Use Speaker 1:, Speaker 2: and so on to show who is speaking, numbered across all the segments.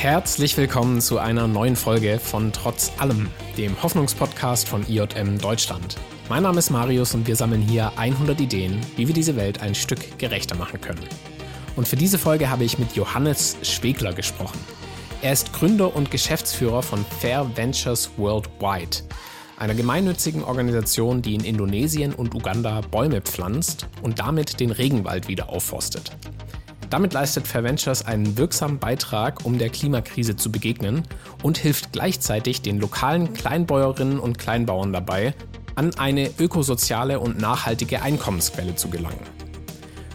Speaker 1: Herzlich willkommen zu einer neuen Folge von Trotz allem, dem Hoffnungspodcast von IJM Deutschland. Mein Name ist Marius und wir sammeln hier 100 Ideen, wie wir diese Welt ein Stück gerechter machen können. Und für diese Folge habe ich mit Johannes Schwegler gesprochen. Er ist Gründer und Geschäftsführer von Fair Ventures Worldwide, einer gemeinnützigen Organisation, die in Indonesien und Uganda Bäume pflanzt und damit den Regenwald wieder aufforstet. Damit leistet Fair Ventures einen wirksamen Beitrag, um der Klimakrise zu begegnen und hilft gleichzeitig den lokalen Kleinbäuerinnen und Kleinbauern dabei, an eine ökosoziale und nachhaltige Einkommensquelle zu gelangen.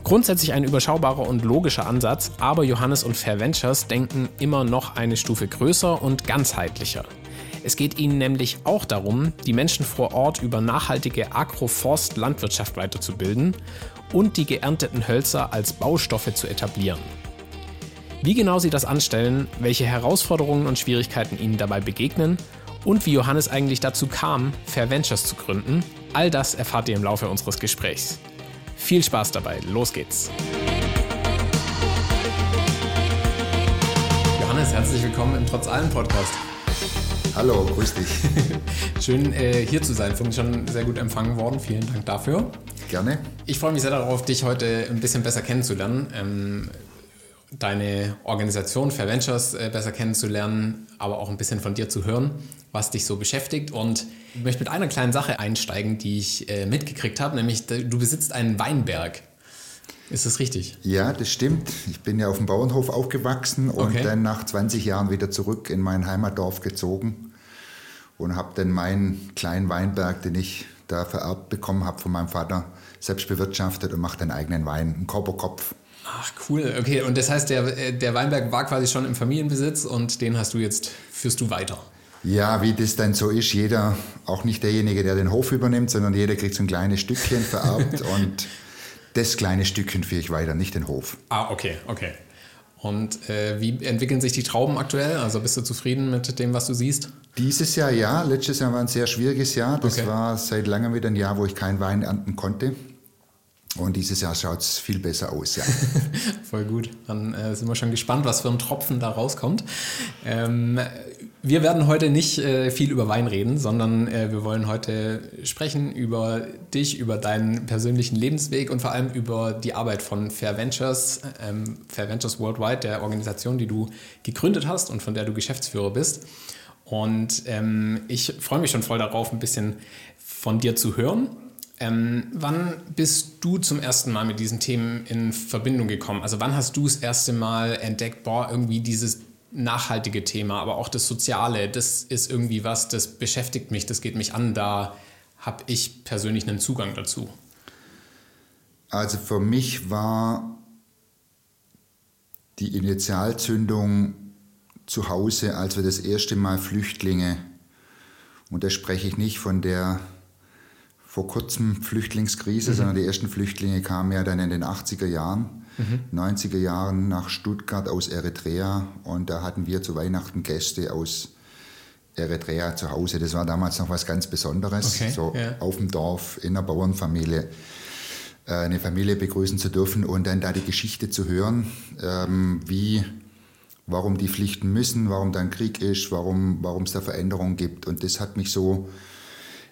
Speaker 1: Grundsätzlich ein überschaubarer und logischer Ansatz, aber Johannes und Fair Ventures denken immer noch eine Stufe größer und ganzheitlicher. Es geht ihnen nämlich auch darum, die Menschen vor Ort über nachhaltige Agroforst-Landwirtschaft weiterzubilden und die geernteten Hölzer als Baustoffe zu etablieren. Wie genau sie das anstellen, welche Herausforderungen und Schwierigkeiten ihnen dabei begegnen und wie Johannes eigentlich dazu kam, Fair Ventures zu gründen, all das erfahrt ihr im Laufe unseres Gesprächs. Viel Spaß dabei, los geht's! Johannes, herzlich willkommen im Trotz allem Podcast.
Speaker 2: Hallo, grüß dich.
Speaker 1: Schön äh, hier zu sein. Finde ich schon sehr gut empfangen worden. Vielen Dank dafür.
Speaker 2: Gerne.
Speaker 1: Ich freue mich sehr darauf, dich heute ein bisschen besser kennenzulernen. Ähm, deine Organisation Fair Ventures äh, besser kennenzulernen, aber auch ein bisschen von dir zu hören, was dich so beschäftigt. Und ich möchte mit einer kleinen Sache einsteigen, die ich äh, mitgekriegt habe, nämlich du besitzt einen Weinberg. Ist das richtig?
Speaker 2: Ja, das stimmt. Ich bin ja auf dem Bauernhof aufgewachsen und okay. dann nach 20 Jahren wieder zurück in mein Heimatdorf gezogen und habe dann meinen kleinen Weinberg, den ich da vererbt bekommen habe von meinem Vater, selbst bewirtschaftet und mache den eigenen Wein, einen Korberkopf.
Speaker 1: Ach cool, okay. Und das heißt, der, der Weinberg war quasi schon im Familienbesitz und den hast du jetzt, führst du weiter?
Speaker 2: Ja, wie das dann so ist, jeder, auch nicht derjenige, der den Hof übernimmt, sondern jeder kriegt so ein kleines Stückchen vererbt und das kleine Stückchen führe ich weiter, nicht den Hof.
Speaker 1: Ah, okay, okay. Und äh, wie entwickeln sich die Trauben aktuell? Also bist du zufrieden mit dem, was du siehst?
Speaker 2: Dieses Jahr ja. Letztes Jahr war ein sehr schwieriges Jahr. Das okay. war seit langem wieder ein Jahr, wo ich keinen Wein ernten konnte. Und dieses Jahr schaut es viel besser aus, ja.
Speaker 1: Voll gut. Dann äh, sind wir schon gespannt, was für ein Tropfen da rauskommt. Ähm, wir werden heute nicht äh, viel über Wein reden, sondern äh, wir wollen heute sprechen über dich, über deinen persönlichen Lebensweg und vor allem über die Arbeit von Fair Ventures, ähm, Fair Ventures Worldwide, der Organisation, die du gegründet hast und von der du Geschäftsführer bist. Und ähm, ich freue mich schon voll darauf, ein bisschen von dir zu hören. Ähm, wann bist du zum ersten Mal mit diesen Themen in Verbindung gekommen? Also wann hast du das erste Mal entdeckt, boah, irgendwie dieses nachhaltige Thema, aber auch das Soziale, das ist irgendwie was, das beschäftigt mich, das geht mich an, da habe ich persönlich einen Zugang dazu.
Speaker 2: Also für mich war die Initialzündung zu Hause, als wir das erste Mal Flüchtlinge, und da spreche ich nicht von der vor kurzem Flüchtlingskrise, mhm. sondern die ersten Flüchtlinge kamen ja dann in den 80er Jahren, mhm. 90er Jahren nach Stuttgart aus Eritrea und da hatten wir zu Weihnachten Gäste aus Eritrea zu Hause. Das war damals noch was ganz Besonderes, okay, so ja. auf dem Dorf, in einer Bauernfamilie äh, eine Familie begrüßen zu dürfen und dann da die Geschichte zu hören, ähm, wie, warum die pflichten müssen, warum da ein Krieg ist, warum es da Veränderungen gibt. Und das hat mich so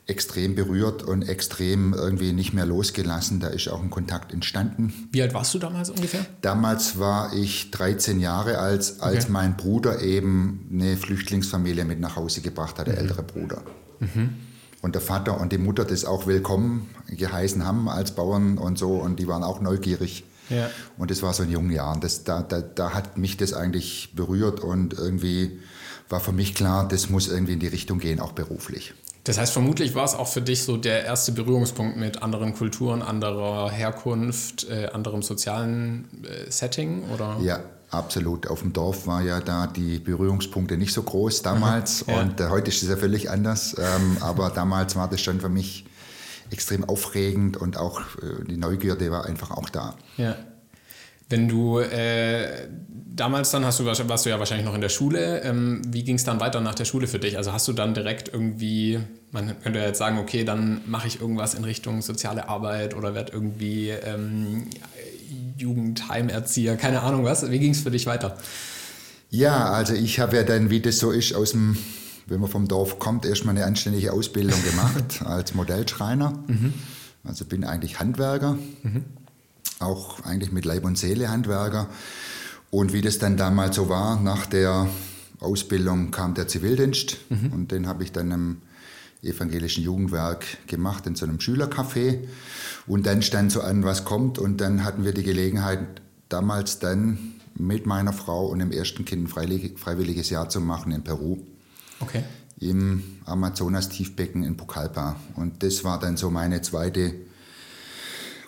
Speaker 2: extrem berührt und extrem irgendwie nicht mehr losgelassen. Da ist auch ein Kontakt entstanden.
Speaker 1: Wie alt warst du damals ungefähr?
Speaker 2: Damals war ich 13 Jahre alt, als okay. mein Bruder eben eine Flüchtlingsfamilie mit nach Hause gebracht hat, der mhm. ältere Bruder. Mhm. Und der Vater und die Mutter das auch willkommen geheißen haben als Bauern und so. Und die waren auch neugierig. Ja. Und das war so in jungen Jahren. Das, da, da, da hat mich das eigentlich berührt und irgendwie war für mich klar, das muss irgendwie in die Richtung gehen, auch beruflich.
Speaker 1: Das heißt, vermutlich war es auch für dich so der erste Berührungspunkt mit anderen Kulturen, anderer Herkunft, äh, anderem sozialen äh, Setting, oder?
Speaker 2: Ja, absolut. Auf dem Dorf war ja da die Berührungspunkte nicht so groß damals ja. und äh, heute ist es ja völlig anders. Ähm, aber damals war das schon für mich extrem aufregend und auch äh, die Neugierde war einfach auch da.
Speaker 1: Ja. Wenn du äh, damals dann hast du warst du ja wahrscheinlich noch in der Schule. Ähm, wie ging es dann weiter nach der Schule für dich? Also hast du dann direkt irgendwie, man könnte ja jetzt sagen, okay, dann mache ich irgendwas in Richtung soziale Arbeit oder werde irgendwie ähm, Jugendheimerzieher, keine Ahnung was. Wie ging es für dich weiter?
Speaker 2: Ja, also ich habe ja dann, wie das so ist, aus dem, wenn man vom Dorf kommt, erstmal eine anständige Ausbildung gemacht als Modellschreiner. Mhm. Also bin eigentlich Handwerker, mhm. Auch eigentlich mit Leib und Seele Handwerker. Und wie das dann damals so war, nach der Ausbildung kam der Zivildienst mhm. und den habe ich dann im evangelischen Jugendwerk gemacht, in so einem Schülercafé. Und dann stand so an, was kommt. Und dann hatten wir die Gelegenheit, damals dann mit meiner Frau und dem ersten Kind ein freiwilliges Jahr zu machen in Peru.
Speaker 1: Okay.
Speaker 2: Im Amazonas-Tiefbecken in Pucallpa. Und das war dann so meine zweite,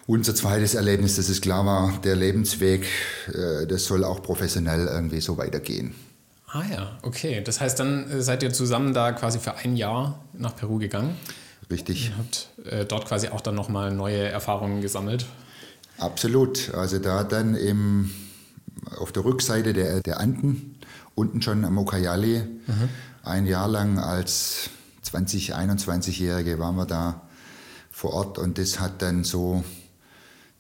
Speaker 2: unser zweites Erlebnis, dass es klar war, der Lebensweg, äh, das soll auch professionell irgendwie so weitergehen.
Speaker 1: Ah ja, okay. Das heißt, dann äh, seid ihr zusammen da quasi für ein Jahr nach Peru gegangen.
Speaker 2: Richtig.
Speaker 1: Und habt äh, dort quasi auch dann nochmal neue Erfahrungen gesammelt.
Speaker 2: Absolut. Also da dann im, auf der Rückseite der, der Anden, unten schon am Ucayali, mhm. ein Jahr lang als 20, 21-Jährige waren wir da vor Ort und das hat dann so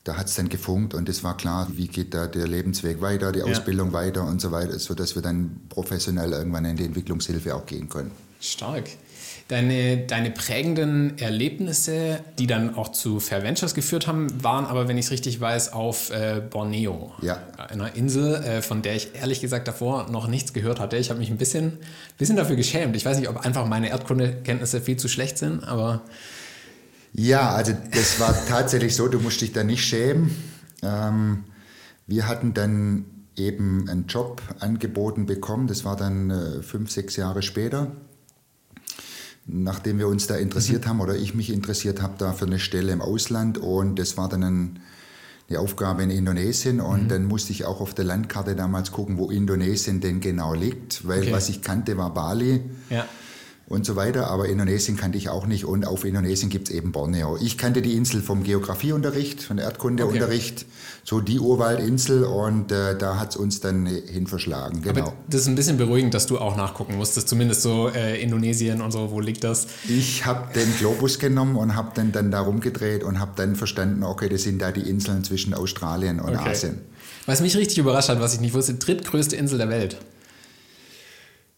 Speaker 2: da hat es dann gefunkt und es war klar, wie geht da der Lebensweg weiter, die ja. Ausbildung weiter und so weiter, sodass wir dann professionell irgendwann in die Entwicklungshilfe auch gehen können.
Speaker 1: Stark. Deine, deine prägenden Erlebnisse, die dann auch zu Fair Ventures geführt haben, waren aber, wenn ich es richtig weiß, auf äh, Borneo.
Speaker 2: Ja.
Speaker 1: Einer Insel, äh, von der ich ehrlich gesagt davor noch nichts gehört hatte. Ich habe mich ein bisschen, bisschen dafür geschämt. Ich weiß nicht, ob einfach meine Erdkundekenntnisse viel zu schlecht sind, aber
Speaker 2: ja, also das war tatsächlich so, du musst dich da nicht schämen. Ähm, wir hatten dann eben einen Job angeboten bekommen, das war dann äh, fünf, sechs Jahre später, nachdem wir uns da interessiert mhm. haben oder ich mich interessiert habe da für eine Stelle im Ausland und das war dann ein, eine Aufgabe in Indonesien und mhm. dann musste ich auch auf der Landkarte damals gucken, wo Indonesien denn genau liegt, weil okay. was ich kannte war Bali.
Speaker 1: Ja
Speaker 2: und so weiter. Aber Indonesien kannte ich auch nicht und auf Indonesien gibt es eben Borneo. Ich kannte die Insel vom Geografieunterricht, von Erdkundeunterricht, okay. so die Urwaldinsel und äh, da hat es uns dann hin verschlagen. Genau. Aber
Speaker 1: das ist ein bisschen beruhigend, dass du auch nachgucken musstest, zumindest so äh, Indonesien und so, wo liegt das?
Speaker 2: Ich habe den Globus genommen und habe den dann da rumgedreht und habe dann verstanden, okay, das sind da die Inseln zwischen Australien und okay. Asien.
Speaker 1: Was mich richtig überrascht hat, was ich nicht wusste, drittgrößte Insel der Welt.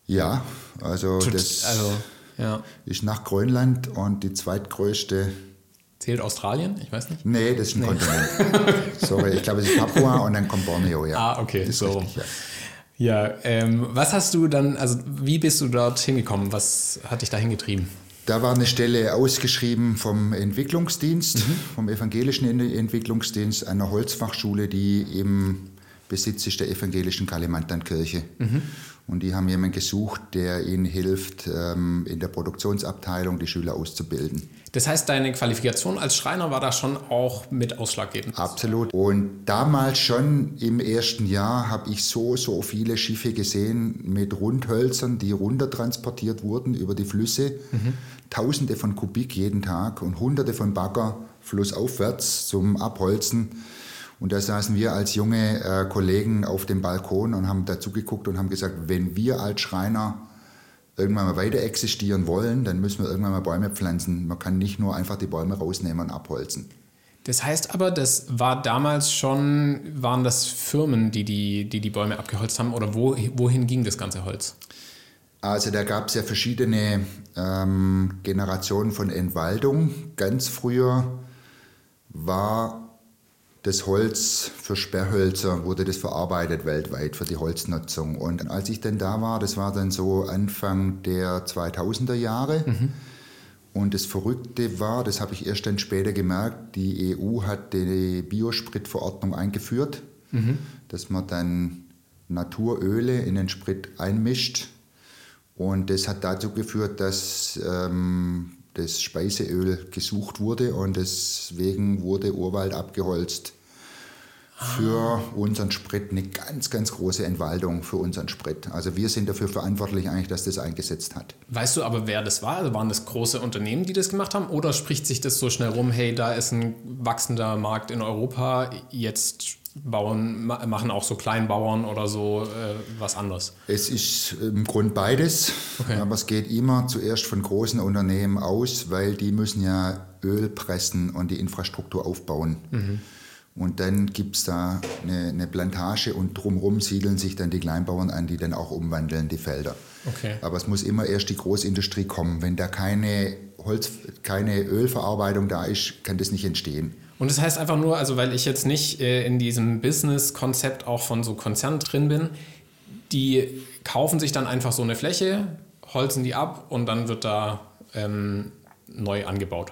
Speaker 2: Ja, also Tut, das also, ja. ist nach Grönland und die zweitgrößte.
Speaker 1: Zählt Australien? Ich weiß nicht.
Speaker 2: Nee, das ist ein nee. Kontinent. Sorry, ich glaube, es ist Papua und dann kommt Borneo, ja.
Speaker 1: Ah, okay, so. Richtig, ja. Ja, ähm, was hast du dann, also wie bist du dort hingekommen? Was hat dich da hingetrieben?
Speaker 2: Da war eine Stelle ausgeschrieben vom Entwicklungsdienst, mhm. vom evangelischen Entwicklungsdienst einer Holzfachschule, die im Besitz ist der evangelischen Kalimantan-Kirche. Mhm. Und die haben jemanden gesucht, der ihnen hilft, ähm, in der Produktionsabteilung die Schüler auszubilden.
Speaker 1: Das heißt, deine Qualifikation als Schreiner war da schon auch mit ausschlaggebend?
Speaker 2: Absolut. Und damals schon im ersten Jahr habe ich so, so viele Schiffe gesehen mit Rundhölzern, die runtertransportiert wurden über die Flüsse. Mhm. Tausende von Kubik jeden Tag und hunderte von Bagger flussaufwärts zum Abholzen. Und da saßen wir als junge äh, Kollegen auf dem Balkon und haben dazu geguckt und haben gesagt, wenn wir als Schreiner irgendwann mal weiter existieren wollen, dann müssen wir irgendwann mal Bäume pflanzen. Man kann nicht nur einfach die Bäume rausnehmen und abholzen.
Speaker 1: Das heißt aber, das war damals schon, waren das Firmen, die die, die, die Bäume abgeholzt haben oder wo, wohin ging das ganze Holz?
Speaker 2: Also da gab es ja verschiedene ähm, Generationen von Entwaldung. Ganz früher war das Holz für Sperrhölzer wurde das verarbeitet weltweit für die Holznutzung. Und als ich dann da war, das war dann so Anfang der 2000er Jahre. Mhm. Und das Verrückte war, das habe ich erst dann später gemerkt, die EU hat die Biospritverordnung eingeführt, mhm. dass man dann Naturöle in den Sprit einmischt. Und das hat dazu geführt, dass ähm, das Speiseöl gesucht wurde und deswegen wurde Urwald abgeholzt für unseren Sprit eine ganz, ganz große Entwaldung für unseren Sprit. Also wir sind dafür verantwortlich eigentlich, dass das eingesetzt hat.
Speaker 1: Weißt du aber, wer das war? Also waren das große Unternehmen, die das gemacht haben? Oder spricht sich das so schnell rum, hey, da ist ein wachsender Markt in Europa, jetzt bauen, machen auch so Kleinbauern oder so äh, was anderes?
Speaker 2: Es ist im Grund beides, okay. aber es geht immer zuerst von großen Unternehmen aus, weil die müssen ja Öl pressen und die Infrastruktur aufbauen. Mhm. Und dann gibt es da eine, eine, Plantage und drumherum siedeln sich dann die Kleinbauern an, die dann auch umwandeln die Felder. Okay. Aber es muss immer erst die Großindustrie kommen. Wenn da keine Holz, keine Ölverarbeitung da ist, kann das nicht entstehen.
Speaker 1: Und das heißt einfach nur, also weil ich jetzt nicht äh, in diesem Business-Konzept auch von so Konzernen drin bin, die kaufen sich dann einfach so eine Fläche, holzen die ab und dann wird da ähm, neu angebaut.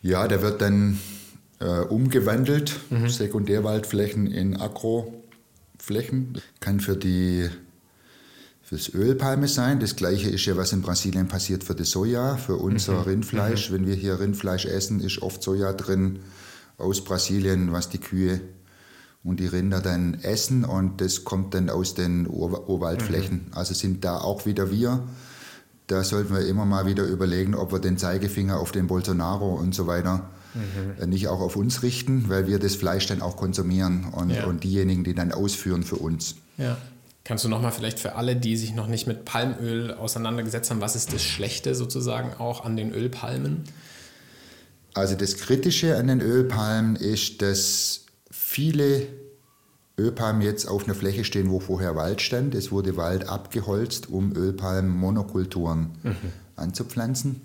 Speaker 2: Ja, der wird dann äh, umgewandelt, mhm. Sekundärwaldflächen in Agroflächen. Kann für die fürs Ölpalme sein. Das gleiche ist ja, was in Brasilien passiert für das Soja, für unser mhm. Rindfleisch. Mhm. Wenn wir hier Rindfleisch essen, ist oft Soja drin aus Brasilien, was die Kühe und die Rinder dann essen und das kommt dann aus den Ur Urwaldflächen. Mhm. Also sind da auch wieder wir. Da sollten wir immer mal wieder überlegen, ob wir den Zeigefinger auf den Bolsonaro und so weiter mhm. nicht auch auf uns richten, weil wir das Fleisch dann auch konsumieren und, ja. und diejenigen, die dann ausführen für uns.
Speaker 1: Ja. Kannst du nochmal vielleicht für alle, die sich noch nicht mit Palmöl auseinandergesetzt haben, was ist das Schlechte sozusagen auch an den Ölpalmen?
Speaker 2: Also das Kritische an den Ölpalmen ist, dass viele Ölpalmen jetzt auf einer Fläche stehen, wo vorher Wald stand. Es wurde Wald abgeholzt, um Ölpalmenmonokulturen mhm. anzupflanzen.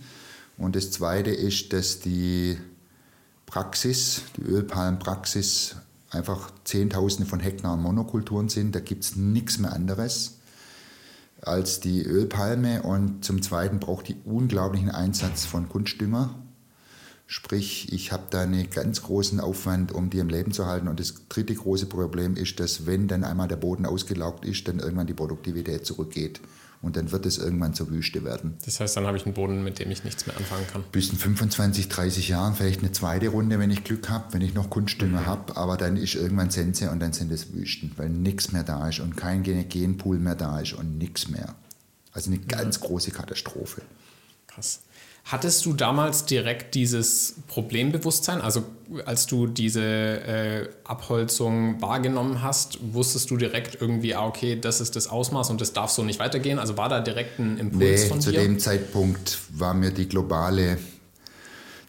Speaker 2: Und das Zweite ist, dass die Praxis, die Ölpalmenpraxis einfach Zehntausende von Hektaren Monokulturen sind. Da gibt es nichts mehr anderes als die Ölpalme und zum Zweiten braucht die unglaublichen Einsatz von Kunstdünger. Sprich, ich habe da einen ganz großen Aufwand, um die im Leben zu halten. Und das dritte große Problem ist, dass wenn dann einmal der Boden ausgelaugt ist, dann irgendwann die Produktivität zurückgeht und dann wird es irgendwann zur Wüste werden.
Speaker 1: Das heißt, dann habe ich einen Boden, mit dem ich nichts mehr anfangen kann.
Speaker 2: Bis in 25, 30 Jahren vielleicht eine zweite Runde, wenn ich Glück habe, wenn ich noch Kunstdünger mhm. habe, aber dann ist irgendwann Sense und dann sind es Wüsten, weil nichts mehr da ist und kein Genpool mehr da ist und nichts mehr. Also eine ganz ja. große Katastrophe.
Speaker 1: Krass. Hattest du damals direkt dieses Problembewusstsein? Also als du diese äh, Abholzung wahrgenommen hast, wusstest du direkt irgendwie, ah, okay, das ist das Ausmaß und das darf so nicht weitergehen? Also war da direkt ein Impuls
Speaker 2: nee,
Speaker 1: von
Speaker 2: dir?
Speaker 1: zu
Speaker 2: dem Zeitpunkt war mir die globale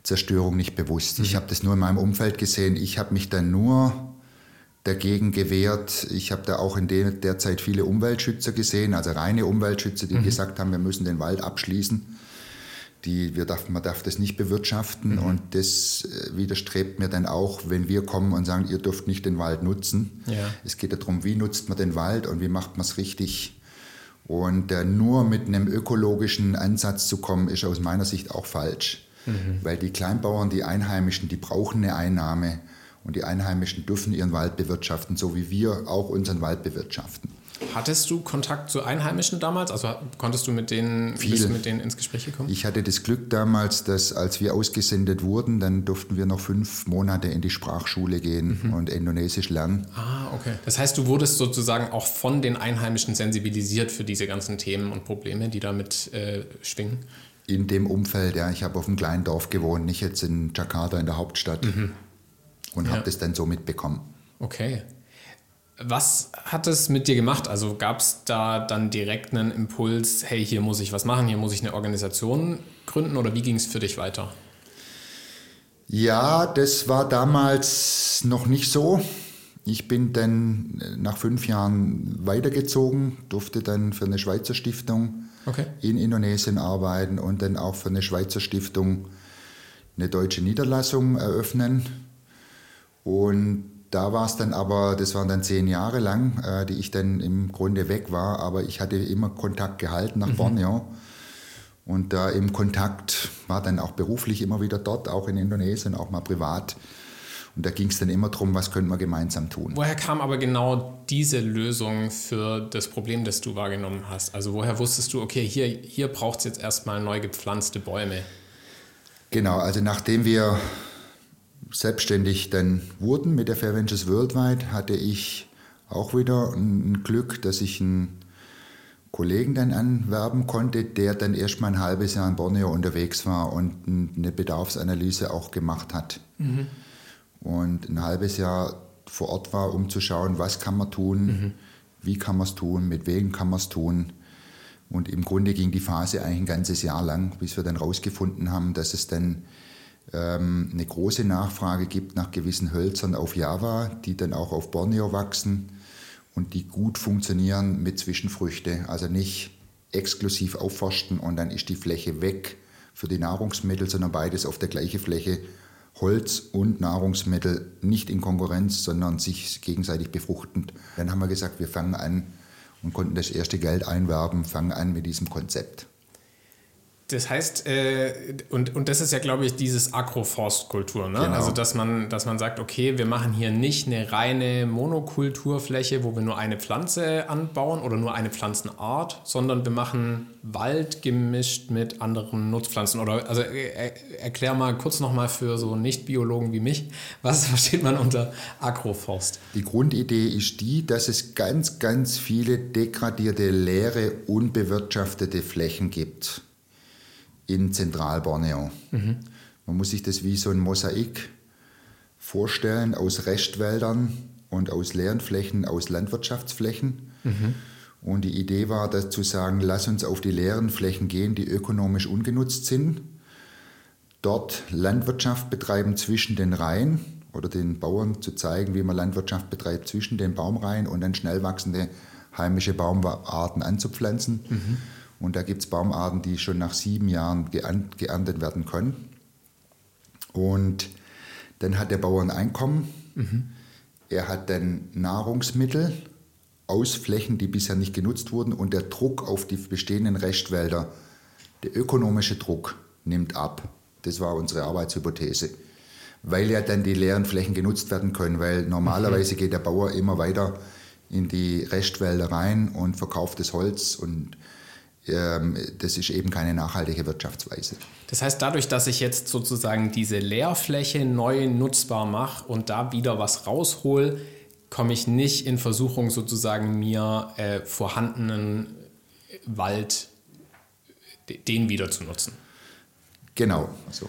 Speaker 2: Zerstörung nicht bewusst. Mhm. Ich habe das nur in meinem Umfeld gesehen. Ich habe mich dann nur dagegen gewehrt. Ich habe da auch in der, der Zeit viele Umweltschützer gesehen, also reine Umweltschützer, die mhm. gesagt haben, wir müssen den Wald abschließen die, wir darf, man darf das nicht bewirtschaften mhm. und das äh, widerstrebt mir dann auch, wenn wir kommen und sagen, ihr dürft nicht den Wald nutzen. Ja. Es geht darum, wie nutzt man den Wald und wie macht man es richtig. Und äh, nur mit einem ökologischen Ansatz zu kommen, ist aus meiner Sicht auch falsch. Mhm. Weil die Kleinbauern, die Einheimischen, die brauchen eine Einnahme und die Einheimischen dürfen ihren Wald bewirtschaften, so wie wir auch unseren Wald bewirtschaften.
Speaker 1: Hattest du Kontakt zu Einheimischen damals? Also konntest du mit denen, Viel. mit denen ins Gespräch gekommen?
Speaker 2: Ich hatte das Glück damals, dass als wir ausgesendet wurden, dann durften wir noch fünf Monate in die Sprachschule gehen mhm. und Indonesisch lernen.
Speaker 1: Ah, okay. Das heißt, du wurdest sozusagen auch von den Einheimischen sensibilisiert für diese ganzen Themen und Probleme, die damit äh, schwingen?
Speaker 2: In dem Umfeld, ja. Ich habe auf einem kleinen Dorf gewohnt, nicht jetzt in Jakarta in der Hauptstadt. Mhm. Und ja. habe das dann so mitbekommen.
Speaker 1: Okay. Was hat es mit dir gemacht? Also gab es da dann direkt einen Impuls, hey, hier muss ich was machen, hier muss ich eine Organisation gründen oder wie ging es für dich weiter?
Speaker 2: Ja, das war damals noch nicht so. Ich bin dann nach fünf Jahren weitergezogen, durfte dann für eine Schweizer Stiftung okay. in Indonesien arbeiten und dann auch für eine Schweizer Stiftung eine deutsche Niederlassung eröffnen. Und da war es dann aber, das waren dann zehn Jahre lang, äh, die ich dann im Grunde weg war, aber ich hatte immer Kontakt gehalten nach mhm. Borneo. Und da äh, im Kontakt war dann auch beruflich immer wieder dort, auch in Indonesien, auch mal privat. Und da ging es dann immer darum, was können wir gemeinsam tun.
Speaker 1: Woher kam aber genau diese Lösung für das Problem, das du wahrgenommen hast? Also woher wusstest du, okay, hier, hier braucht es jetzt erstmal neu gepflanzte Bäume?
Speaker 2: Genau, also nachdem wir selbstständig dann wurden mit der Fair Ventures Worldwide, hatte ich auch wieder ein Glück, dass ich einen Kollegen dann anwerben konnte, der dann erst mal ein halbes Jahr in Borneo unterwegs war und eine Bedarfsanalyse auch gemacht hat. Mhm. Und ein halbes Jahr vor Ort war, um zu schauen, was kann man tun, mhm. wie kann man es tun, mit wem kann man es tun. Und im Grunde ging die Phase eigentlich ein ganzes Jahr lang, bis wir dann rausgefunden haben, dass es dann ähm, eine große Nachfrage gibt nach gewissen Hölzern auf Java, die dann auch auf Borneo wachsen und die gut funktionieren mit Zwischenfrüchte. Also nicht exklusiv aufforsten und dann ist die Fläche weg für die Nahrungsmittel, sondern beides auf der gleichen Fläche. Holz und Nahrungsmittel nicht in Konkurrenz, sondern sich gegenseitig befruchtend. Dann haben wir gesagt, wir fangen an und konnten das erste Geld einwerben, fangen an mit diesem Konzept.
Speaker 1: Das heißt, äh, und, und das ist ja, glaube ich, dieses Agroforstkultur. Ne? Genau. Also, dass man, dass man sagt, okay, wir machen hier nicht eine reine Monokulturfläche, wo wir nur eine Pflanze anbauen oder nur eine Pflanzenart, sondern wir machen Wald gemischt mit anderen Nutzpflanzen. Oder also äh, erklär mal kurz nochmal für so Nicht-Biologen wie mich, was versteht man unter Agroforst?
Speaker 2: Die Grundidee ist die, dass es ganz, ganz viele degradierte, leere, unbewirtschaftete Flächen gibt in Zentralborneo. Mhm. Man muss sich das wie so ein Mosaik vorstellen aus Restwäldern und aus leeren Flächen, aus Landwirtschaftsflächen. Mhm. Und die Idee war, dass zu sagen, lass uns auf die leeren Flächen gehen, die ökonomisch ungenutzt sind. Dort Landwirtschaft betreiben zwischen den Reihen oder den Bauern zu zeigen, wie man Landwirtschaft betreibt zwischen den Baumreihen und dann schnell wachsende heimische Baumarten anzupflanzen. Mhm. Und da gibt es Baumarten, die schon nach sieben Jahren geerntet werden können. Und dann hat der Bauer ein Einkommen. Mhm. Er hat dann Nahrungsmittel aus Flächen, die bisher nicht genutzt wurden. Und der Druck auf die bestehenden Restwälder, der ökonomische Druck, nimmt ab. Das war unsere Arbeitshypothese. Weil ja dann die leeren Flächen genutzt werden können. Weil normalerweise mhm. geht der Bauer immer weiter in die Restwälder rein und verkauft das Holz und das ist eben keine nachhaltige Wirtschaftsweise.
Speaker 1: Das heißt, dadurch, dass ich jetzt sozusagen diese Leerfläche neu nutzbar mache und da wieder was raushol, komme ich nicht in Versuchung, sozusagen mir äh, vorhandenen Wald, den wieder zu nutzen.
Speaker 2: Genau, so.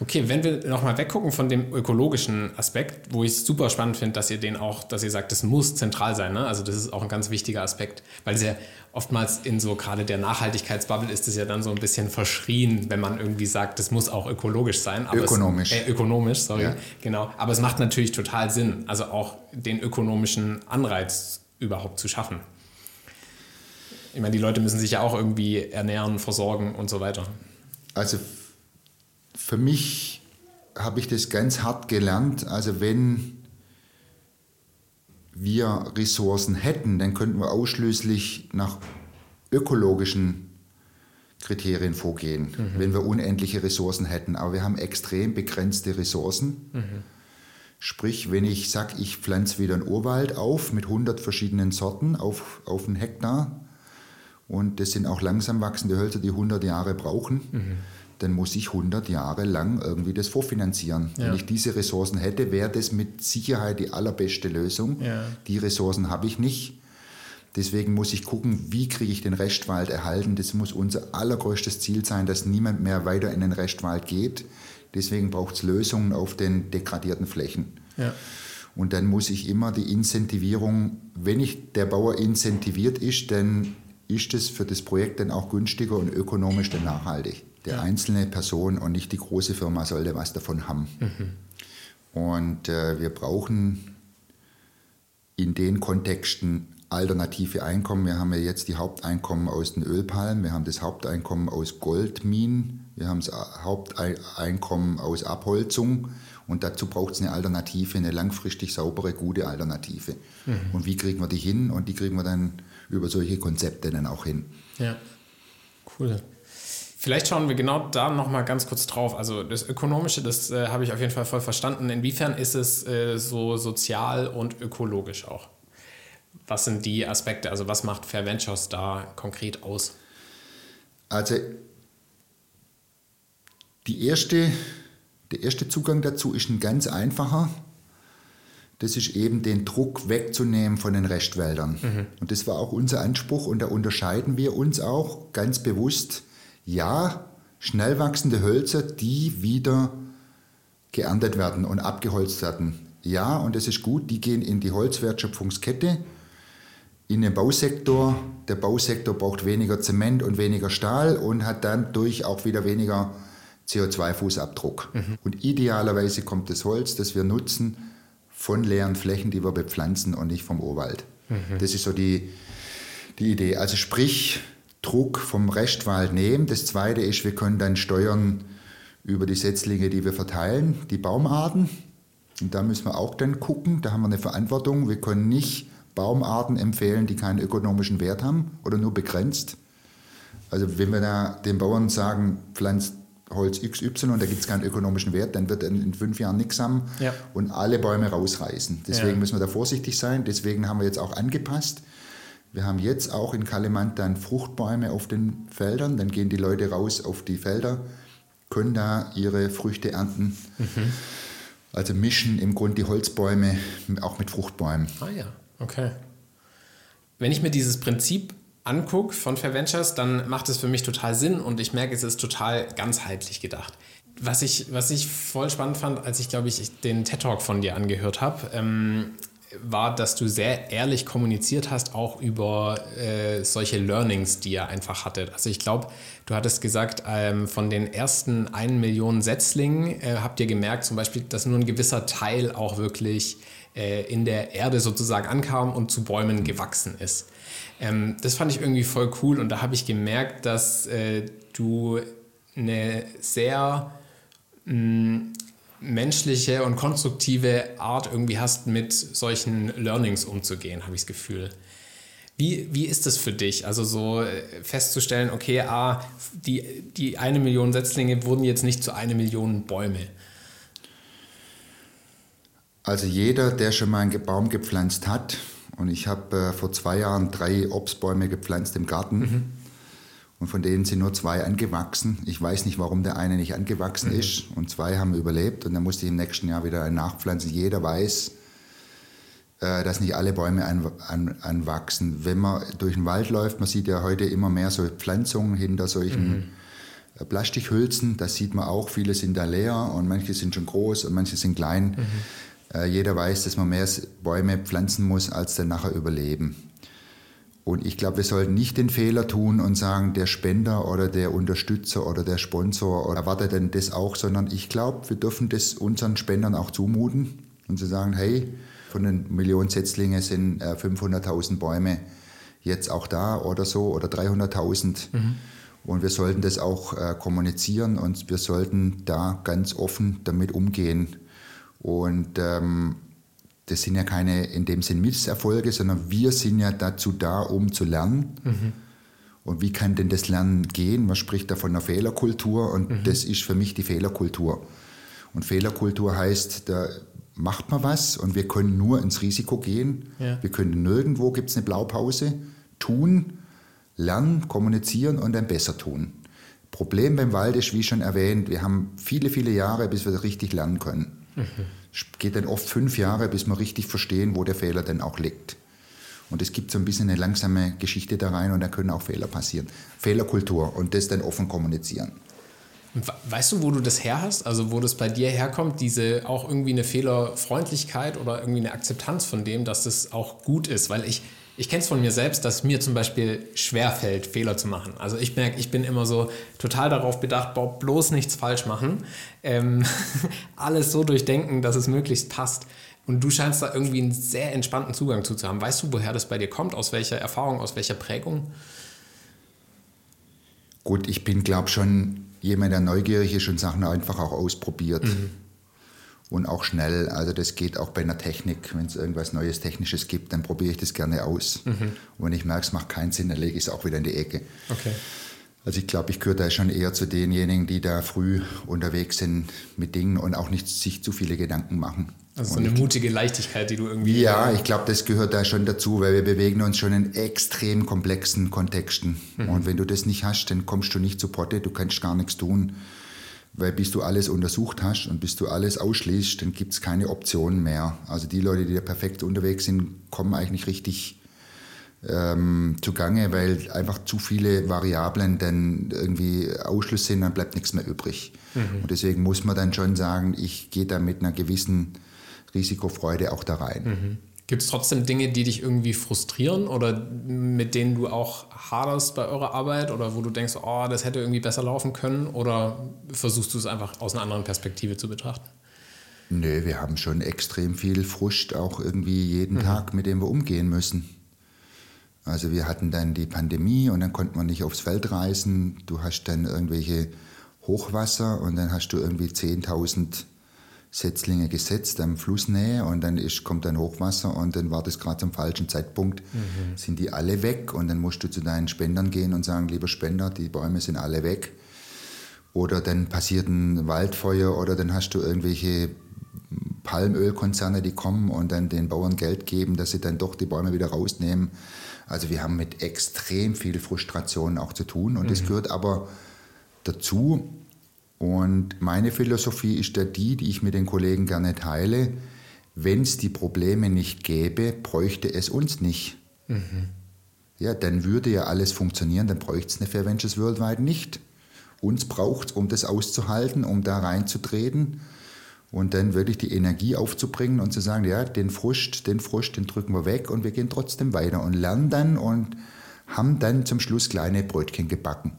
Speaker 1: Okay, wenn wir nochmal weggucken von dem ökologischen Aspekt, wo ich es super spannend finde, dass ihr den auch, dass ihr sagt, das muss zentral sein. Ne? Also das ist auch ein ganz wichtiger Aspekt, weil es ja oftmals in so gerade der Nachhaltigkeitsbubble ist es ja dann so ein bisschen verschrien, wenn man irgendwie sagt, das muss auch ökologisch sein.
Speaker 2: ökonomisch.
Speaker 1: Es, äh, ökonomisch, sorry, ja. genau. Aber es macht natürlich total Sinn, also auch den ökonomischen Anreiz überhaupt zu schaffen. Ich meine, die Leute müssen sich ja auch irgendwie ernähren, versorgen und so weiter.
Speaker 2: Also für mich habe ich das ganz hart gelernt. Also wenn wir Ressourcen hätten, dann könnten wir ausschließlich nach ökologischen Kriterien vorgehen, mhm. wenn wir unendliche Ressourcen hätten. Aber wir haben extrem begrenzte Ressourcen. Mhm. Sprich, wenn ich sage, ich pflanze wieder einen Urwald auf mit 100 verschiedenen Sorten auf, auf einen Hektar und das sind auch langsam wachsende Hölzer, die 100 Jahre brauchen, mhm dann muss ich 100 Jahre lang irgendwie das vorfinanzieren. Ja. Wenn ich diese Ressourcen hätte, wäre das mit Sicherheit die allerbeste Lösung. Ja. Die Ressourcen habe ich nicht. Deswegen muss ich gucken, wie kriege ich den Restwald erhalten. Das muss unser allergrößtes Ziel sein, dass niemand mehr weiter in den Restwald geht. Deswegen braucht es Lösungen auf den degradierten Flächen. Ja. Und dann muss ich immer die Incentivierung, wenn ich der Bauer incentiviert ist, dann ist es für das Projekt dann auch günstiger und ökonomisch dann nachhaltig der einzelne Person und nicht die große Firma sollte was davon haben. Mhm. Und äh, wir brauchen in den Kontexten alternative Einkommen. Wir haben ja jetzt die Haupteinkommen aus den Ölpalmen, wir haben das Haupteinkommen aus Goldminen, wir haben das Haupteinkommen aus Abholzung und dazu braucht es eine Alternative, eine langfristig saubere, gute Alternative. Mhm. Und wie kriegen wir die hin? Und die kriegen wir dann über solche Konzepte dann auch hin.
Speaker 1: Ja, cool. Vielleicht schauen wir genau da nochmal ganz kurz drauf. Also das Ökonomische, das äh, habe ich auf jeden Fall voll verstanden. Inwiefern ist es äh, so sozial und ökologisch auch? Was sind die Aspekte? Also was macht Fair Ventures da konkret aus?
Speaker 2: Also die erste, der erste Zugang dazu ist ein ganz einfacher. Das ist eben den Druck wegzunehmen von den Restwäldern. Mhm. Und das war auch unser Anspruch und da unterscheiden wir uns auch ganz bewusst ja, schnell wachsende Hölzer, die wieder geerntet werden und abgeholzt werden. Ja, und das ist gut, die gehen in die Holzwertschöpfungskette, in den Bausektor. Der Bausektor braucht weniger Zement und weniger Stahl und hat dann durch auch wieder weniger CO2-Fußabdruck. Mhm. Und idealerweise kommt das Holz, das wir nutzen, von leeren Flächen, die wir bepflanzen und nicht vom Urwald. Mhm. Das ist so die, die Idee. Also sprich, Druck vom Restwald nehmen. Das Zweite ist, wir können dann steuern über die Setzlinge, die wir verteilen, die Baumarten. Und da müssen wir auch dann gucken, da haben wir eine Verantwortung. Wir können nicht Baumarten empfehlen, die keinen ökonomischen Wert haben oder nur begrenzt. Also wenn wir da den Bauern sagen, pflanzt Holz XY und da gibt es keinen ökonomischen Wert, dann wird er in fünf Jahren nichts haben ja. und alle Bäume rausreißen. Deswegen ja. müssen wir da vorsichtig sein. Deswegen haben wir jetzt auch angepasst. Wir haben jetzt auch in Kalemant dann Fruchtbäume auf den Feldern. Dann gehen die Leute raus auf die Felder, können da ihre Früchte ernten. Mhm. Also mischen im Grunde die Holzbäume auch mit Fruchtbäumen.
Speaker 1: Ah ja, okay. Wenn ich mir dieses Prinzip angucke von Fair Ventures, dann macht es für mich total Sinn und ich merke, es ist total ganzheitlich gedacht. Was ich, was ich voll spannend fand, als ich, glaube ich, den TED-Talk von dir angehört habe, ähm, war, dass du sehr ehrlich kommuniziert hast, auch über äh, solche Learnings, die ihr einfach hattet. Also ich glaube, du hattest gesagt, ähm, von den ersten 1 Million Setzlingen äh, habt ihr gemerkt zum Beispiel, dass nur ein gewisser Teil auch wirklich äh, in der Erde sozusagen ankam und zu Bäumen gewachsen ist. Ähm, das fand ich irgendwie voll cool und da habe ich gemerkt, dass äh, du eine sehr mh, mm, menschliche und konstruktive Art irgendwie hast, mit solchen Learnings umzugehen, habe ich das Gefühl. Wie, wie ist das für dich? Also so äh, festzustellen, okay, ah, die, die eine Million Setzlinge wurden jetzt nicht zu eine Million Bäume.
Speaker 2: Also jeder, der schon mal einen Baum gepflanzt hat, und ich habe äh, vor zwei Jahren drei Obstbäume gepflanzt im Garten. Mhm. Und von denen sind nur zwei angewachsen. Ich weiß nicht, warum der eine nicht angewachsen mhm. ist. Und zwei haben überlebt. Und dann musste ich im nächsten Jahr wieder einen nachpflanzen. Jeder weiß, äh, dass nicht alle Bäume an, an, anwachsen. Wenn man durch den Wald läuft, man sieht ja heute immer mehr so Pflanzungen hinter solchen mhm. Äh, Plastikhülsen. Das sieht man auch. Viele sind da leer und manche sind schon groß und manche sind klein. Mhm. Äh, jeder weiß, dass man mehr Bäume pflanzen muss, als dann nachher überleben. Und ich glaube, wir sollten nicht den Fehler tun und sagen, der Spender oder der Unterstützer oder der Sponsor erwartet denn das auch, sondern ich glaube, wir dürfen das unseren Spendern auch zumuten und zu sagen, hey, von den Millionen Setzlinge sind 500.000 äh, Bäume jetzt auch da oder so oder 300.000. Mhm. Und wir sollten das auch äh, kommunizieren und wir sollten da ganz offen damit umgehen. Und ähm, das sind ja keine in dem Sinn Misserfolge, sondern wir sind ja dazu da, um zu lernen. Mhm. Und wie kann denn das Lernen gehen? Man spricht da von einer Fehlerkultur und mhm. das ist für mich die Fehlerkultur. Und Fehlerkultur heißt, da macht man was und wir können nur ins Risiko gehen. Ja. Wir können nirgendwo, gibt es eine Blaupause, tun, lernen, kommunizieren und dann besser tun. Problem beim Wald ist, wie schon erwähnt, wir haben viele, viele Jahre, bis wir das richtig lernen können. Es geht dann oft fünf Jahre, bis wir richtig verstehen, wo der Fehler denn auch liegt. Und es gibt so ein bisschen eine langsame Geschichte da rein und da können auch Fehler passieren. Fehlerkultur und das dann offen kommunizieren.
Speaker 1: Weißt du, wo du das her hast? Also wo das bei dir herkommt, diese auch irgendwie eine Fehlerfreundlichkeit oder irgendwie eine Akzeptanz von dem, dass das auch gut ist? Weil ich, ich kenne es von mir selbst, dass mir zum Beispiel schwerfällt, Fehler zu machen. Also ich merke, ich bin immer so total darauf bedacht, bloß nichts falsch machen. Ähm, alles so durchdenken, dass es möglichst passt. Und du scheinst da irgendwie einen sehr entspannten Zugang zu haben. Weißt du, woher das bei dir kommt? Aus welcher Erfahrung, aus welcher Prägung?
Speaker 2: Gut, ich bin, glaube schon jemand, der neugierig ist und Sachen einfach auch ausprobiert. Mhm und auch schnell. Also das geht auch bei einer Technik. Wenn es irgendwas Neues Technisches gibt, dann probiere ich das gerne aus. Mhm. Und wenn ich merke, es macht keinen Sinn, dann lege ich es auch wieder in die Ecke. Okay. Also ich glaube, ich gehöre da schon eher zu denjenigen, die da früh unterwegs sind mit Dingen und auch nicht sich zu viele Gedanken machen.
Speaker 1: Also so eine mutige Leichtigkeit, die du irgendwie.
Speaker 2: Ja, ich glaube, das gehört da schon dazu, weil wir bewegen uns schon in extrem komplexen Kontexten. Mhm. Und wenn du das nicht hast, dann kommst du nicht zu Potte, du kannst gar nichts tun. Weil bis du alles untersucht hast und bis du alles ausschließt, dann gibt es keine Optionen mehr. Also die Leute, die da perfekt unterwegs sind, kommen eigentlich richtig ähm, zugange, weil einfach zu viele Variablen dann irgendwie Ausschluss sind, dann bleibt nichts mehr übrig. Mhm. Und deswegen muss man dann schon sagen, ich gehe da mit einer gewissen Risikofreude auch da rein.
Speaker 1: Mhm. Gibt es trotzdem Dinge, die dich irgendwie frustrieren oder mit denen du auch haderst bei eurer Arbeit oder wo du denkst, oh, das hätte irgendwie besser laufen können oder versuchst du es einfach aus einer anderen Perspektive zu betrachten?
Speaker 2: Nö, wir haben schon extrem viel Frust auch irgendwie jeden mhm. Tag, mit dem wir umgehen müssen. Also wir hatten dann die Pandemie und dann konnte man nicht aufs Feld reisen. Du hast dann irgendwelche Hochwasser und dann hast du irgendwie 10.000 Setzlinge gesetzt am Flussnähe und dann ist, kommt ein Hochwasser und dann war das gerade zum falschen Zeitpunkt, mhm. sind die alle weg und dann musst du zu deinen Spendern gehen und sagen, lieber Spender, die Bäume sind alle weg. Oder dann passiert ein Waldfeuer oder dann hast du irgendwelche Palmölkonzerne, die kommen und dann den Bauern Geld geben, dass sie dann doch die Bäume wieder rausnehmen. Also wir haben mit extrem viel Frustration auch zu tun und mhm. das gehört aber dazu, und meine Philosophie ist ja die, die ich mit den Kollegen gerne teile. Wenn es die Probleme nicht gäbe, bräuchte es uns nicht. Mhm. Ja, dann würde ja alles funktionieren, dann bräuchte es eine Fair Ventures Worldwide nicht. Uns braucht es, um das auszuhalten, um da reinzutreten und dann wirklich die Energie aufzubringen und zu sagen, ja, den Frust, den Frust, den drücken wir weg und wir gehen trotzdem weiter und lernen dann und haben dann zum Schluss kleine Brötchen gebacken.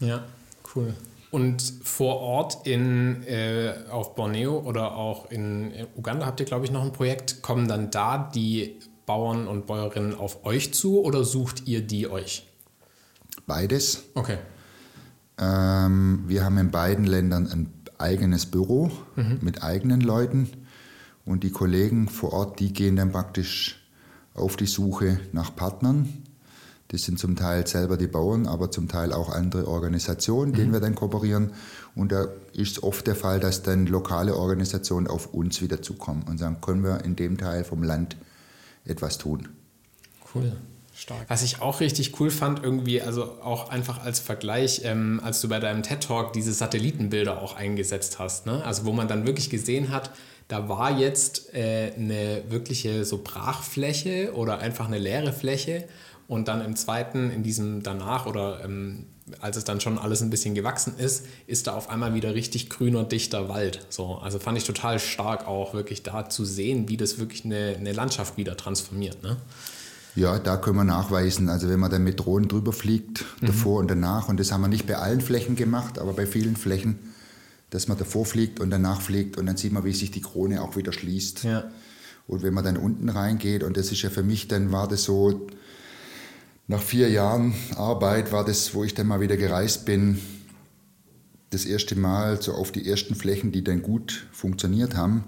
Speaker 1: Ja, cool. Und vor Ort in, äh, auf Borneo oder auch in Uganda habt ihr, glaube ich, noch ein Projekt. Kommen dann da die Bauern und Bäuerinnen auf euch zu oder sucht ihr die euch?
Speaker 2: Beides.
Speaker 1: Okay.
Speaker 2: Ähm, wir haben in beiden Ländern ein eigenes Büro mhm. mit eigenen Leuten und die Kollegen vor Ort, die gehen dann praktisch auf die Suche nach Partnern das sind zum Teil selber die Bauern, aber zum Teil auch andere Organisationen, mhm. denen wir dann kooperieren. Und da ist es oft der Fall, dass dann lokale Organisationen auf uns wieder zukommen und sagen, können wir in dem Teil vom Land etwas tun.
Speaker 1: Cool. Stark. Was ich auch richtig cool fand, irgendwie, also auch einfach als Vergleich, ähm, als du bei deinem TED Talk diese Satellitenbilder auch eingesetzt hast, ne? also wo man dann wirklich gesehen hat, da war jetzt äh, eine wirkliche so Brachfläche oder einfach eine leere Fläche und dann im zweiten, in diesem danach oder ähm, als es dann schon alles ein bisschen gewachsen ist, ist da auf einmal wieder richtig grüner, dichter Wald. So, also fand ich total stark auch wirklich da zu sehen, wie das wirklich eine, eine Landschaft wieder transformiert. Ne?
Speaker 2: Ja, da können wir nachweisen. Also wenn man dann mit Drohnen drüber fliegt, mhm. davor und danach, und das haben wir nicht bei allen Flächen gemacht, aber bei vielen Flächen, dass man davor fliegt und danach fliegt und dann sieht man, wie sich die Krone auch wieder schließt. Ja. Und wenn man dann unten reingeht, und das ist ja für mich, dann war das so, nach vier Jahren Arbeit war das, wo ich dann mal wieder gereist bin, das erste Mal so auf die ersten Flächen, die dann gut funktioniert haben,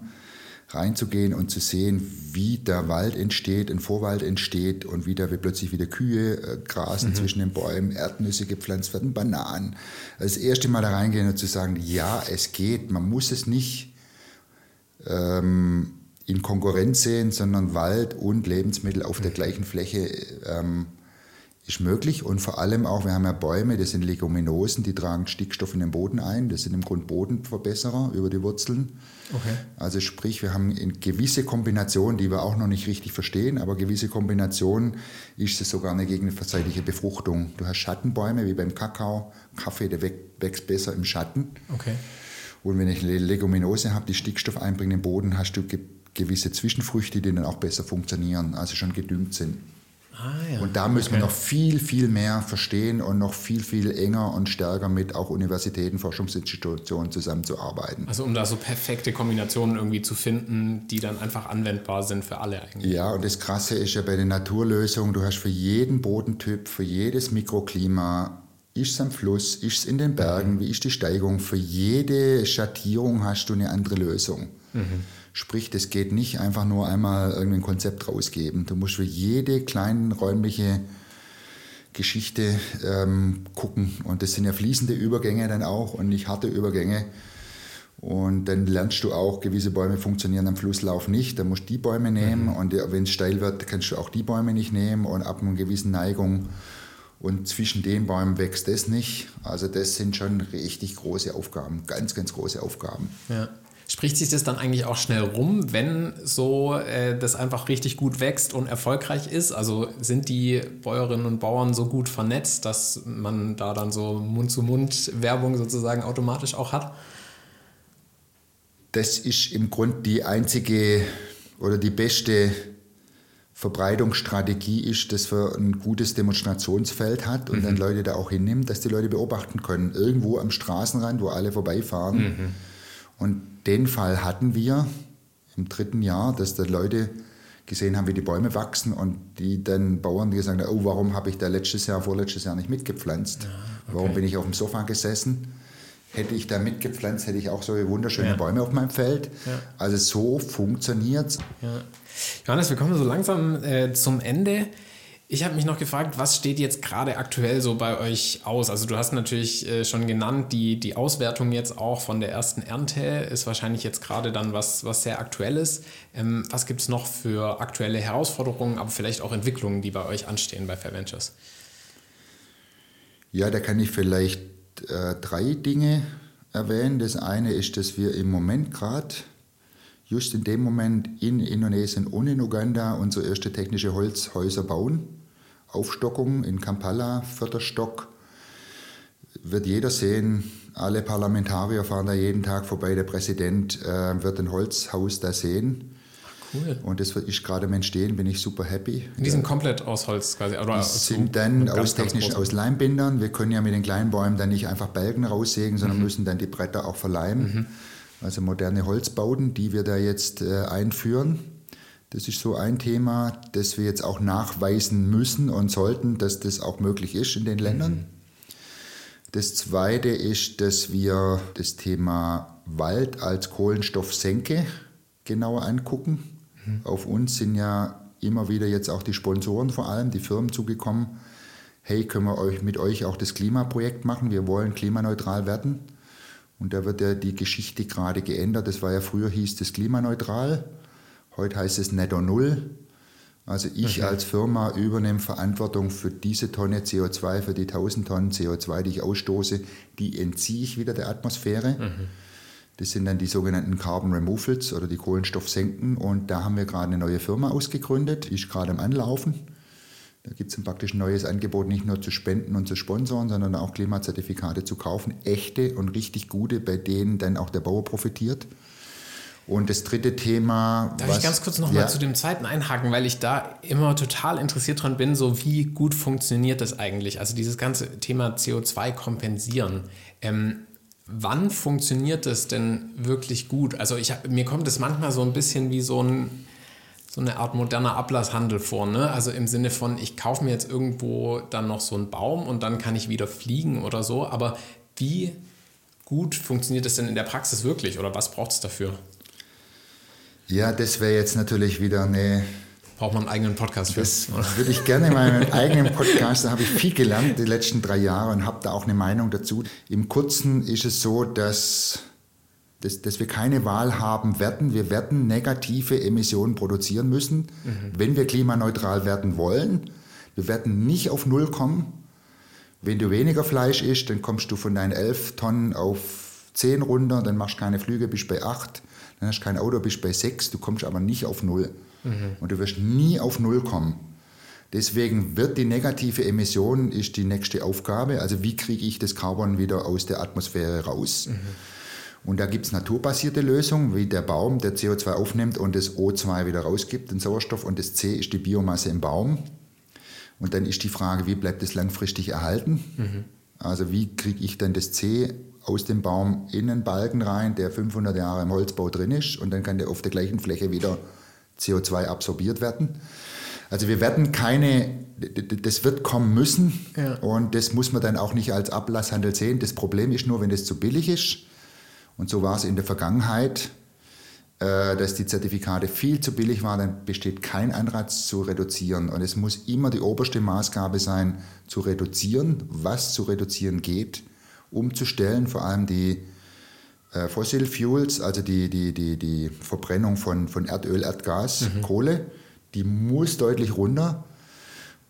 Speaker 2: reinzugehen und zu sehen, wie der Wald entsteht, ein Vorwald entsteht und wie da plötzlich wieder Kühe äh, grasen mhm. zwischen den Bäumen, Erdnüsse gepflanzt werden, Bananen. Also das erste Mal da reingehen und zu sagen, ja, es geht, man muss es nicht ähm, in Konkurrenz sehen, sondern Wald und Lebensmittel auf der mhm. gleichen Fläche ähm, ist möglich und vor allem auch, wir haben ja Bäume, das sind Leguminosen, die tragen Stickstoff in den Boden ein, das sind im Grunde Bodenverbesserer über die Wurzeln. Okay. Also sprich, wir haben gewisse Kombinationen, die wir auch noch nicht richtig verstehen, aber gewisse Kombinationen ist es sogar eine gegenseitige Befruchtung. Du hast Schattenbäume wie beim Kakao, Kaffee, der wächst besser im Schatten. Okay. Und wenn ich eine Leguminose habe, die Stickstoff einbringt in den Boden, hast du gewisse Zwischenfrüchte, die dann auch besser funktionieren, also schon gedüngt sind. Ah, ja. Und da müssen okay. wir noch viel, viel mehr verstehen und noch viel, viel enger und stärker mit auch Universitäten, Forschungsinstitutionen zusammenzuarbeiten.
Speaker 1: Also um da so perfekte Kombinationen irgendwie zu finden, die dann einfach anwendbar sind für alle eigentlich.
Speaker 2: Ja, und das Krasse ist ja bei den Naturlösungen, du hast für jeden Bodentyp, für jedes Mikroklima ist es am Fluss, ist es in den Bergen, mhm. wie ist die Steigung? Für jede Schattierung hast du eine andere Lösung. Mhm. Sprich, das geht nicht einfach nur einmal irgendein Konzept rausgeben. Du musst für jede kleine räumliche Geschichte ähm, gucken. Und das sind ja fließende Übergänge dann auch und nicht harte Übergänge. Und dann lernst du auch, gewisse Bäume funktionieren am Flusslauf nicht. Da musst du die Bäume nehmen. Mhm. Und wenn es steil wird, kannst du auch die Bäume nicht nehmen. Und ab einer gewissen Neigung und zwischen den Bäumen wächst das nicht. Also das sind schon richtig große Aufgaben, ganz, ganz große Aufgaben.
Speaker 1: Ja. Spricht sich das dann eigentlich auch schnell rum, wenn so äh, das einfach richtig gut wächst und erfolgreich ist? Also sind die Bäuerinnen und Bauern so gut vernetzt, dass man da dann so Mund-zu-Mund-Werbung sozusagen automatisch auch hat?
Speaker 2: Das ist im Grunde die einzige oder die beste Verbreitungsstrategie ist, dass man ein gutes Demonstrationsfeld hat und mhm. dann Leute da auch hinnimmt, dass die Leute beobachten können. Irgendwo am Straßenrand, wo alle vorbeifahren. Mhm. Und den Fall hatten wir im dritten Jahr, dass da Leute gesehen haben, wie die Bäume wachsen und die dann Bauern, die gesagt haben, oh, warum habe ich da letztes Jahr, vorletztes Jahr nicht mitgepflanzt? Ja, okay. Warum bin ich auf dem Sofa gesessen? Hätte ich da mitgepflanzt, hätte ich auch so wunderschöne ja. Bäume auf meinem Feld. Ja. Also so funktioniert es.
Speaker 1: Johannes, wir kommen so langsam äh, zum Ende. Ich habe mich noch gefragt, was steht jetzt gerade aktuell so bei euch aus? Also du hast natürlich äh, schon genannt, die, die Auswertung jetzt auch von der ersten Ernte ist wahrscheinlich jetzt gerade dann was, was sehr aktuelles. Ähm, was gibt es noch für aktuelle Herausforderungen, aber vielleicht auch Entwicklungen, die bei euch anstehen bei Fair Ventures?
Speaker 2: Ja, da kann ich vielleicht äh, drei Dinge erwähnen. Das eine ist, dass wir im Moment gerade just in dem Moment in Indonesien und in Uganda unsere erste technische Holzhäuser bauen. Aufstockung in Kampala, vierter Stock. Wird jeder sehen, alle Parlamentarier fahren da jeden Tag vorbei, der Präsident äh, wird ein Holzhaus da sehen. Cool. Und das ist gerade im Entstehen, bin ich super happy.
Speaker 1: Die sind komplett aus Holz quasi?
Speaker 2: Oder die sind dann aus technisch aus Leimbindern. Wir können ja mit den kleinen Bäumen dann nicht einfach Balken raussägen, sondern mhm. müssen dann die Bretter auch verleimen. Mhm also moderne Holzbauten, die wir da jetzt äh, einführen. Das ist so ein Thema, das wir jetzt auch nachweisen müssen und sollten, dass das auch möglich ist in den Ländern. Mhm. Das zweite ist, dass wir das Thema Wald als Kohlenstoffsenke genauer angucken. Mhm. Auf uns sind ja immer wieder jetzt auch die Sponsoren vor allem, die Firmen zugekommen. Hey, können wir euch mit euch auch das Klimaprojekt machen? Wir wollen klimaneutral werden. Und da wird ja die Geschichte gerade geändert. Das war ja früher hieß das klimaneutral, heute heißt es netto null. Also ich okay. als Firma übernehme Verantwortung für diese Tonne CO2, für die 1000 Tonnen CO2, die ich ausstoße, die entziehe ich wieder der Atmosphäre. Mhm. Das sind dann die sogenannten Carbon Removals oder die Kohlenstoffsenken. Und da haben wir gerade eine neue Firma ausgegründet, die ist gerade am Anlaufen. Da gibt es praktisch ein neues Angebot, nicht nur zu spenden und zu sponsoren, sondern auch Klimazertifikate zu kaufen. Echte und richtig gute, bei denen dann auch der Bauer profitiert. Und das dritte Thema.
Speaker 1: Darf was, ich ganz kurz nochmal ja. zu dem zweiten einhaken, weil ich da immer total interessiert dran bin, so wie gut funktioniert das eigentlich? Also dieses ganze Thema CO2 kompensieren. Ähm, wann funktioniert das denn wirklich gut? Also ich, mir kommt es manchmal so ein bisschen wie so ein so eine Art moderner Ablasshandel vor. Ne? Also im Sinne von, ich kaufe mir jetzt irgendwo dann noch so einen Baum und dann kann ich wieder fliegen oder so. Aber wie gut funktioniert das denn in der Praxis wirklich oder was braucht es dafür?
Speaker 2: Ja, das wäre jetzt natürlich wieder eine.
Speaker 1: Braucht man einen eigenen Podcast für?
Speaker 2: Das würde ich gerne in meinem eigenen Podcast. Da habe ich viel gelernt die letzten drei Jahre und habe da auch eine Meinung dazu. Im Kurzen ist es so, dass dass, dass wir keine Wahl haben werden. Wir werden negative Emissionen produzieren müssen, mhm. wenn wir klimaneutral werden wollen. Wir werden nicht auf Null kommen. Wenn du weniger Fleisch isst, dann kommst du von deinen 11 Tonnen auf 10 runter, dann machst du keine Flüge, bist bei 8, dann hast du kein Auto, bist bei 6, du kommst aber nicht auf Null. Mhm. Und du wirst nie auf Null kommen. Deswegen wird die negative Emission ist die nächste Aufgabe. Also wie kriege ich das Carbon wieder aus der Atmosphäre raus? Mhm. Und da gibt es naturbasierte Lösungen, wie der Baum, der CO2 aufnimmt und das O2 wieder rausgibt, den Sauerstoff. Und das C ist die Biomasse im Baum. Und dann ist die Frage, wie bleibt es langfristig erhalten? Mhm. Also wie kriege ich dann das C aus dem Baum in einen Balken rein, der 500 Jahre im Holzbau drin ist und dann kann der auf der gleichen Fläche wieder CO2 absorbiert werden. Also wir werden keine, das wird kommen müssen ja. und das muss man dann auch nicht als Ablasshandel sehen. Das Problem ist nur, wenn das zu billig ist, und so war es in der Vergangenheit, dass die Zertifikate viel zu billig waren, dann besteht kein Anreiz zu reduzieren. Und es muss immer die oberste Maßgabe sein, zu reduzieren, was zu reduzieren geht, umzustellen, vor allem die äh, Fossil Fuels, also die, die, die, die Verbrennung von, von Erdöl, Erdgas, mhm. Kohle, die muss deutlich runter.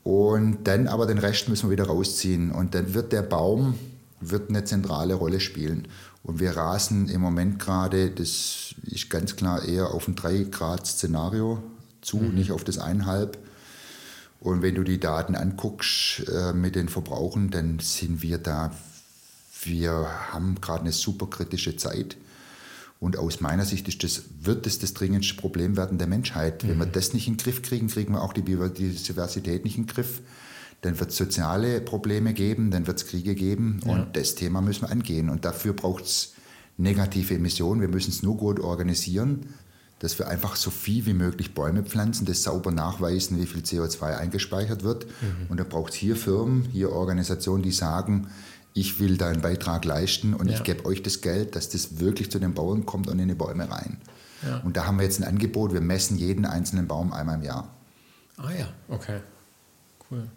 Speaker 2: Und dann aber den Rest müssen wir wieder rausziehen. Und dann wird der Baum wird eine zentrale Rolle spielen. Und wir rasen im Moment gerade, das ist ganz klar eher auf ein 3-Grad-Szenario zu, mhm. nicht auf das 1,5. Und wenn du die Daten anguckst äh, mit den Verbrauchen, dann sind wir da, wir haben gerade eine super kritische Zeit. Und aus meiner Sicht ist das, wird das das dringendste Problem werden der Menschheit. Mhm. Wenn wir das nicht in den Griff kriegen, kriegen wir auch die Biodiversität nicht in den Griff. Dann wird es soziale Probleme geben, dann wird es Kriege geben. Ja. Und das Thema müssen wir angehen. Und dafür braucht es negative Emissionen. Wir müssen es nur gut organisieren, dass wir einfach so viel wie möglich Bäume pflanzen, das sauber nachweisen, wie viel CO2 eingespeichert wird. Mhm. Und da braucht es hier Firmen, hier Organisationen, die sagen, ich will da einen Beitrag leisten und ja. ich gebe euch das Geld, dass das wirklich zu den Bauern kommt und in die Bäume rein. Ja. Und da haben wir jetzt ein Angebot, wir messen jeden einzelnen Baum einmal im Jahr.
Speaker 1: Ah ja, okay. Cool.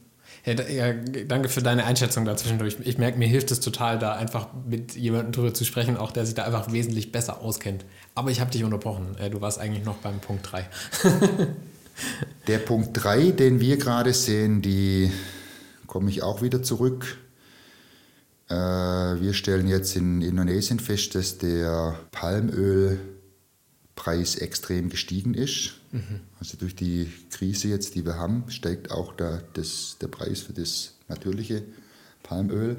Speaker 1: Ja, ja, danke für deine Einschätzung dazwischendurch. Ich merke, mir hilft es total, da einfach mit jemandem drüber zu sprechen, auch der sich da einfach wesentlich besser auskennt. Aber ich habe dich unterbrochen. Äh, du warst eigentlich noch beim Punkt 3.
Speaker 2: der Punkt 3, den wir gerade sehen, die komme ich auch wieder zurück äh, wir stellen jetzt in Indonesien fest, dass der Palmölpreis extrem gestiegen ist. Mhm. Also durch die Krise jetzt, die wir haben, steigt auch der, das, der Preis für das natürliche Palmöl.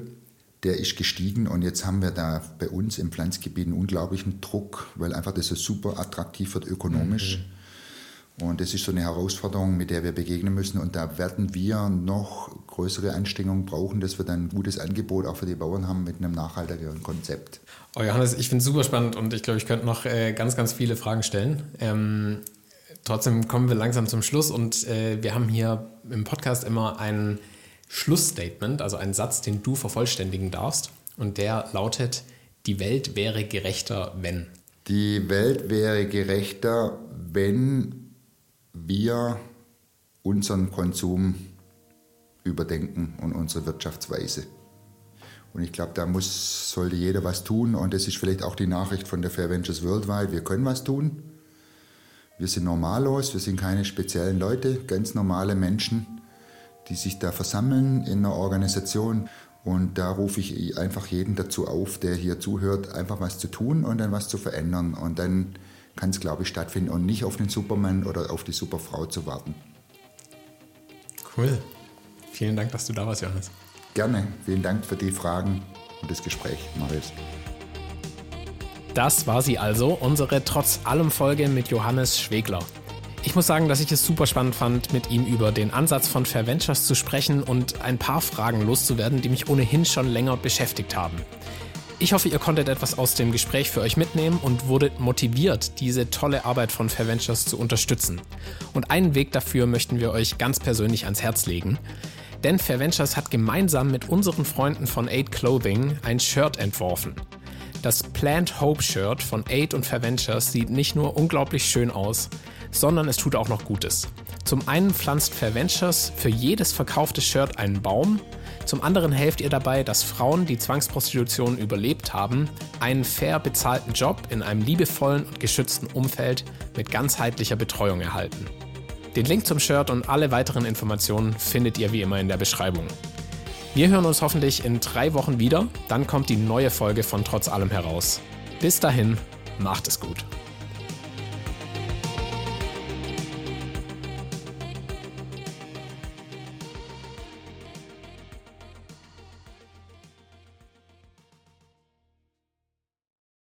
Speaker 2: Der ist gestiegen und jetzt haben wir da bei uns im Pflanzgebiet einen unglaublichen Druck, weil einfach das so super attraktiv wird ökonomisch. Mhm. Und das ist so eine Herausforderung, mit der wir begegnen müssen. Und da werden wir noch größere Anstrengungen brauchen, dass wir dann ein gutes Angebot auch für die Bauern haben mit einem nachhaltigeren Konzept.
Speaker 1: Oh Johannes, ich finde es super spannend und ich glaube, ich könnte noch äh, ganz, ganz viele Fragen stellen. Ähm, trotzdem kommen wir langsam zum Schluss und äh, wir haben hier im Podcast immer ein Schlussstatement, also einen Satz, den du vervollständigen darfst. Und der lautet, die Welt wäre gerechter, wenn.
Speaker 2: Die Welt wäre gerechter, wenn wir unseren Konsum überdenken und unsere Wirtschaftsweise. Und ich glaube, da muss, sollte jeder was tun. Und das ist vielleicht auch die Nachricht von der Fair Ventures Worldwide. Wir können was tun. Wir sind normallos, wir sind keine speziellen Leute, ganz normale Menschen, die sich da versammeln in einer Organisation. Und da rufe ich einfach jeden dazu auf, der hier zuhört, einfach was zu tun und dann was zu verändern. Und dann kann es, glaube ich, stattfinden und nicht auf den Superman oder auf die Superfrau zu warten.
Speaker 1: Cool. Vielen Dank, dass du da warst, Johannes.
Speaker 2: Gerne. Vielen Dank für die Fragen und das Gespräch, Marius.
Speaker 1: Das war sie also, unsere trotz allem Folge mit Johannes Schwegler. Ich muss sagen, dass ich es super spannend fand, mit ihm über den Ansatz von Fair Ventures zu sprechen und ein paar Fragen loszuwerden, die mich ohnehin schon länger beschäftigt haben. Ich hoffe, ihr konntet etwas aus dem Gespräch für euch mitnehmen und wurdet motiviert, diese tolle Arbeit von Fair Ventures zu unterstützen. Und einen Weg dafür möchten wir euch ganz persönlich ans Herz legen. Denn Fair Ventures hat gemeinsam mit unseren Freunden von Aid Clothing ein Shirt entworfen. Das Plant Hope Shirt von Aid und Fair Ventures sieht nicht nur unglaublich schön aus, sondern es tut auch noch Gutes. Zum einen pflanzt Fair Ventures für jedes verkaufte Shirt einen Baum zum anderen helft ihr dabei, dass Frauen, die Zwangsprostitution überlebt haben, einen fair bezahlten Job in einem liebevollen und geschützten Umfeld mit ganzheitlicher Betreuung erhalten. Den Link zum Shirt und alle weiteren Informationen findet ihr wie immer in der Beschreibung. Wir hören uns hoffentlich in drei Wochen wieder, dann kommt die neue Folge von Trotz allem heraus. Bis dahin, macht es gut.